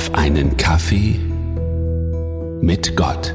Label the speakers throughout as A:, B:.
A: auf einen Kaffee mit Gott.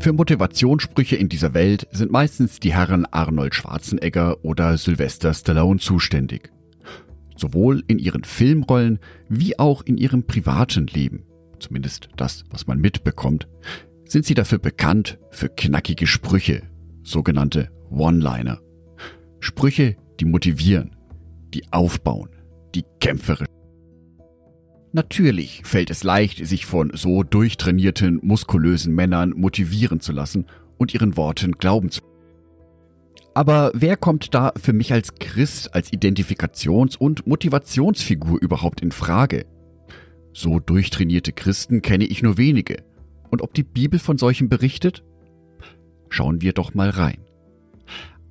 B: Für Motivationssprüche in dieser Welt sind meistens die Herren Arnold Schwarzenegger oder Sylvester Stallone zuständig. Sowohl in ihren Filmrollen wie auch in ihrem privaten Leben, zumindest das, was man mitbekommt, sind sie dafür bekannt für knackige Sprüche, sogenannte One-Liner. Sprüche, die motivieren, die aufbauen, die kämpferisch. Natürlich fällt es leicht, sich von so durchtrainierten, muskulösen Männern motivieren zu lassen und ihren Worten glauben zu. Aber wer kommt da für mich als Christ, als Identifikations- und Motivationsfigur überhaupt in Frage? So durchtrainierte Christen kenne ich nur wenige. Und ob die Bibel von solchen berichtet? Schauen wir doch mal rein.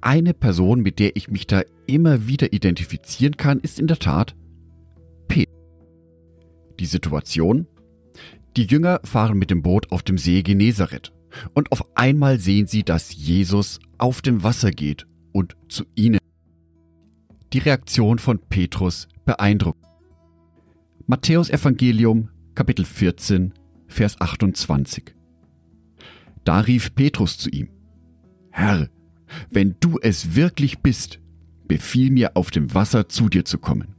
B: Eine Person, mit der ich mich da immer wieder identifizieren kann, ist in der Tat Peter. Die Situation? Die Jünger fahren mit dem Boot auf dem See Genezareth und auf einmal sehen sie, dass Jesus auf dem Wasser geht und zu ihnen. Die Reaktion von Petrus beeindruckt. Matthäus Evangelium Kapitel 14 Vers 28. Da rief Petrus zu ihm, Herr, wenn du es wirklich bist, befiehl mir auf dem Wasser zu dir zu kommen.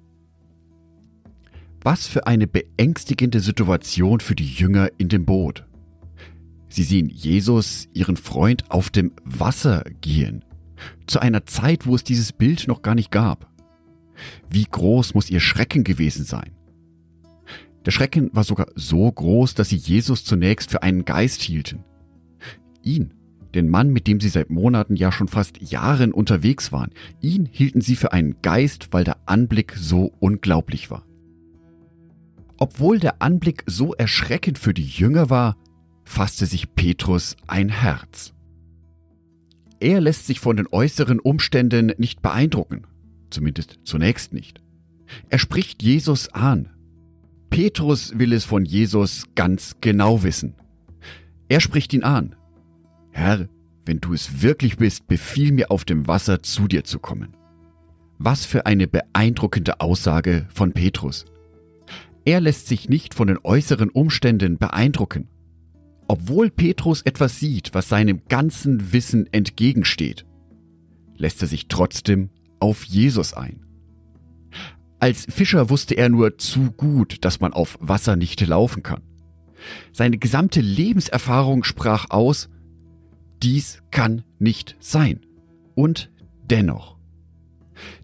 B: Was für eine beängstigende Situation für die Jünger in dem Boot. Sie sehen Jesus, ihren Freund, auf dem Wasser gehen, zu einer Zeit, wo es dieses Bild noch gar nicht gab. Wie groß muss ihr Schrecken gewesen sein? Der Schrecken war sogar so groß, dass sie Jesus zunächst für einen Geist hielten. Ihn, den Mann, mit dem sie seit Monaten, ja schon fast Jahren unterwegs waren, ihn hielten sie für einen Geist, weil der Anblick so unglaublich war. Obwohl der Anblick so erschreckend für die Jünger war, fasste sich Petrus ein Herz. Er lässt sich von den äußeren Umständen nicht beeindrucken, zumindest zunächst nicht. Er spricht Jesus an. Petrus will es von Jesus ganz genau wissen. Er spricht ihn an. Herr, wenn du es wirklich bist, befiehl mir auf dem Wasser zu dir zu kommen. Was für eine beeindruckende Aussage von Petrus. Er lässt sich nicht von den äußeren Umständen beeindrucken. Obwohl Petrus etwas sieht, was seinem ganzen Wissen entgegensteht, lässt er sich trotzdem auf Jesus ein. Als Fischer wusste er nur zu gut, dass man auf Wasser nicht laufen kann. Seine gesamte Lebenserfahrung sprach aus, dies kann nicht sein. Und dennoch.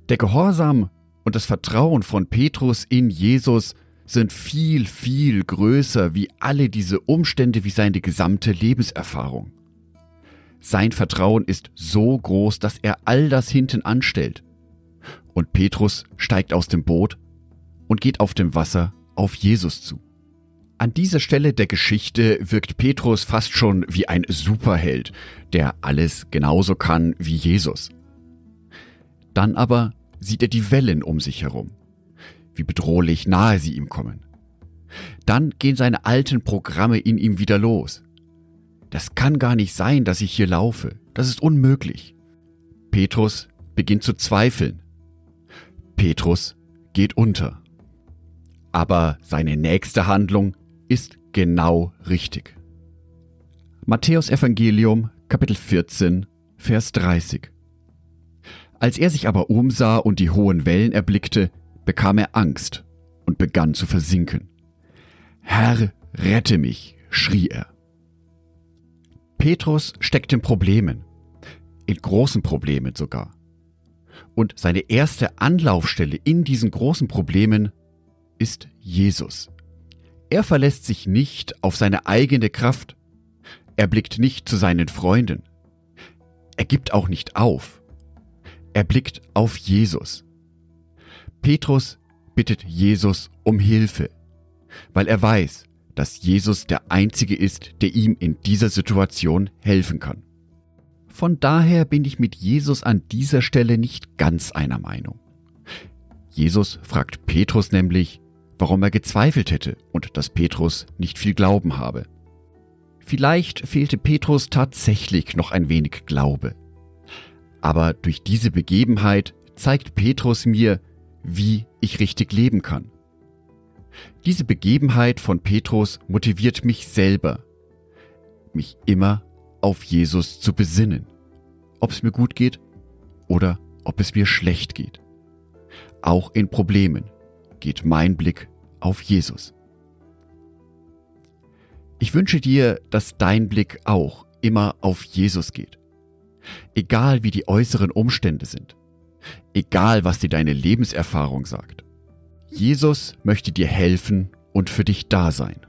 B: Der Gehorsam und das Vertrauen von Petrus in Jesus sind viel, viel größer wie alle diese Umstände, wie seine gesamte Lebenserfahrung. Sein Vertrauen ist so groß, dass er all das hinten anstellt. Und Petrus steigt aus dem Boot und geht auf dem Wasser auf Jesus zu. An dieser Stelle der Geschichte wirkt Petrus fast schon wie ein Superheld, der alles genauso kann wie Jesus. Dann aber sieht er die Wellen um sich herum, wie bedrohlich nahe sie ihm kommen. Dann gehen seine alten Programme in ihm wieder los. Das kann gar nicht sein, dass ich hier laufe. Das ist unmöglich. Petrus beginnt zu zweifeln. Petrus geht unter. Aber seine nächste Handlung ist genau richtig. Matthäus Evangelium Kapitel 14 Vers 30 Als er sich aber umsah und die hohen Wellen erblickte, bekam er Angst und begann zu versinken. Herr, rette mich, schrie er. Petrus steckt in Problemen, in großen Problemen sogar. Und seine erste Anlaufstelle in diesen großen Problemen ist Jesus. Er verlässt sich nicht auf seine eigene Kraft. Er blickt nicht zu seinen Freunden. Er gibt auch nicht auf. Er blickt auf Jesus. Petrus bittet Jesus um Hilfe, weil er weiß, dass Jesus der Einzige ist, der ihm in dieser Situation helfen kann. Von daher bin ich mit Jesus an dieser Stelle nicht ganz einer Meinung. Jesus fragt Petrus nämlich, warum er gezweifelt hätte und dass Petrus nicht viel Glauben habe. Vielleicht fehlte Petrus tatsächlich noch ein wenig Glaube. Aber durch diese Begebenheit zeigt Petrus mir, wie ich richtig leben kann, Diese Begebenheit von Petrus motiviert mich selber, mich immer auf Jesus zu besinnen, ob es mir gut geht oder ob es mir schlecht geht. Auch in Problemen geht mein Blick auf Jesus. Ich wünsche dir, dass dein Blick auch immer auf Jesus geht. Egal wie die äußeren Umstände sind. Egal was dir deine Lebenserfahrung sagt. Jesus möchte dir helfen und für dich da sein.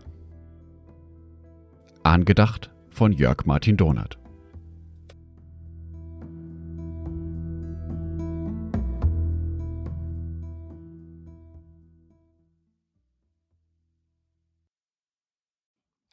B: Angedacht von Jörg Martin Donat.